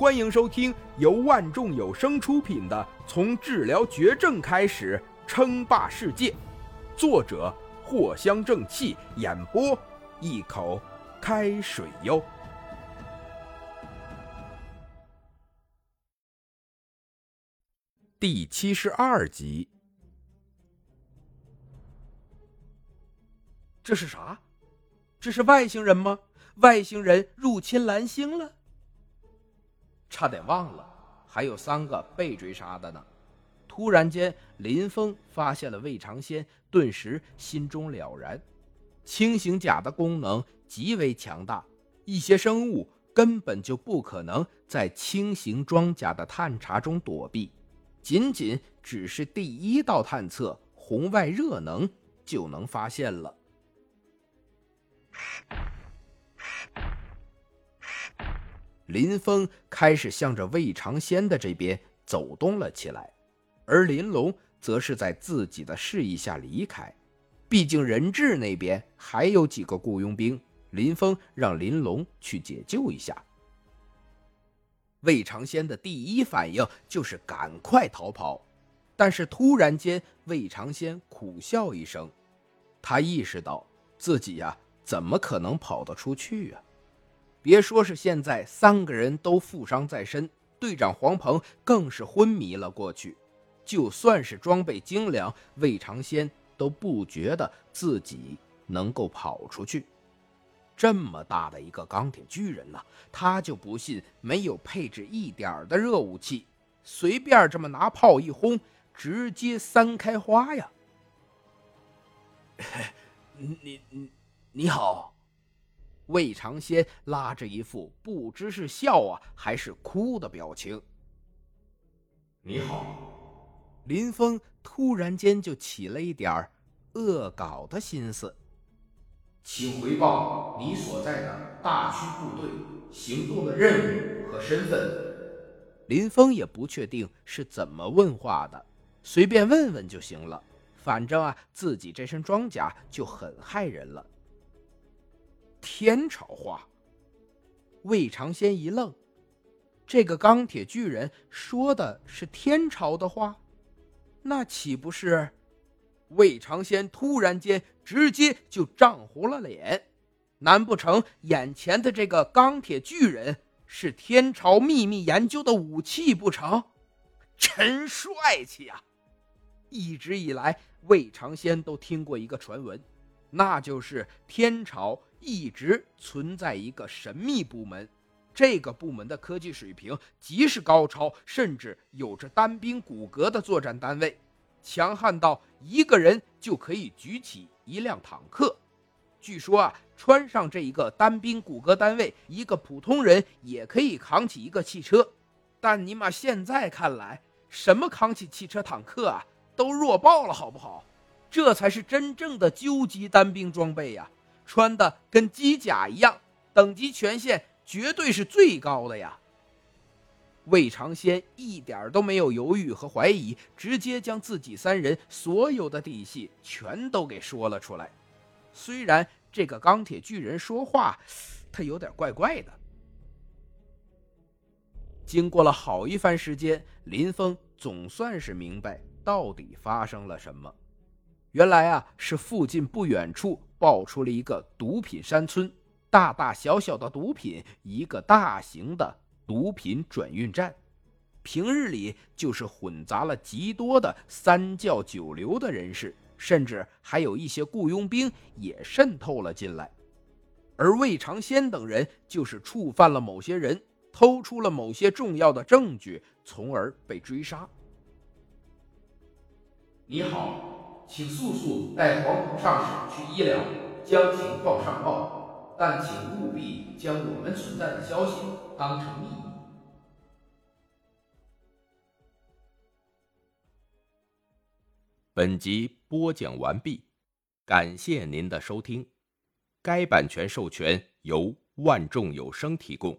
欢迎收听由万众有声出品的《从治疗绝症开始称霸世界》，作者藿香正气，演播一口开水哟。第七十二集，这是啥？这是外星人吗？外星人入侵蓝星了？差点忘了，还有三个被追杀的呢。突然间，林峰发现了魏长仙，顿时心中了然。轻型甲的功能极为强大，一些生物根本就不可能在轻型装甲的探查中躲避。仅仅只是第一道探测红外热能就能发现了。林峰开始向着魏长仙的这边走动了起来，而林龙则是在自己的示意下离开。毕竟人质那边还有几个雇佣兵，林峰让林龙去解救一下。魏长仙的第一反应就是赶快逃跑，但是突然间，魏长仙苦笑一声，他意识到自己呀，怎么可能跑得出去啊？别说是现在三个人都负伤在身，队长黄鹏更是昏迷了过去。就算是装备精良，魏长先都不觉得自己能够跑出去。这么大的一个钢铁巨人呢，他就不信没有配置一点的热武器，随便这么拿炮一轰，直接三开花呀！你你你好。魏长先拉着一副不知是笑啊还是哭的表情。你好，林峰突然间就起了一点恶搞的心思。请回报你所在的大区部队行动的任务和身份。林峰也不确定是怎么问话的，随便问问就行了。反正啊，自己这身装甲就很害人了。天朝话，魏长仙一愣，这个钢铁巨人说的是天朝的话，那岂不是？魏长仙突然间直接就涨红了脸，难不成眼前的这个钢铁巨人是天朝秘密研究的武器不成？真帅气啊！一直以来，魏长仙都听过一个传闻，那就是天朝。一直存在一个神秘部门，这个部门的科技水平极是高超，甚至有着单兵骨骼的作战单位，强悍到一个人就可以举起一辆坦克。据说啊，穿上这一个单兵骨骼单位，一个普通人也可以扛起一个汽车。但尼玛现在看来，什么扛起汽车、坦克啊，都弱爆了，好不好？这才是真正的究极单兵装备呀！穿的跟机甲一样，等级权限绝对是最高的呀！魏长仙一点都没有犹豫和怀疑，直接将自己三人所有的底细全都给说了出来。虽然这个钢铁巨人说话，他有点怪怪的。经过了好一番时间，林峰总算是明白到底发生了什么。原来啊，是附近不远处。爆出了一个毒品山村，大大小小的毒品，一个大型的毒品转运站。平日里就是混杂了极多的三教九流的人士，甚至还有一些雇佣兵也渗透了进来。而魏长先等人就是触犯了某些人，偷出了某些重要的证据，从而被追杀。你好。请速速带黄鹏上使去医疗，将情况上报，但请务必将我们存在的消息当成秘密。本集播讲完毕，感谢您的收听。该版权授权由万众有声提供。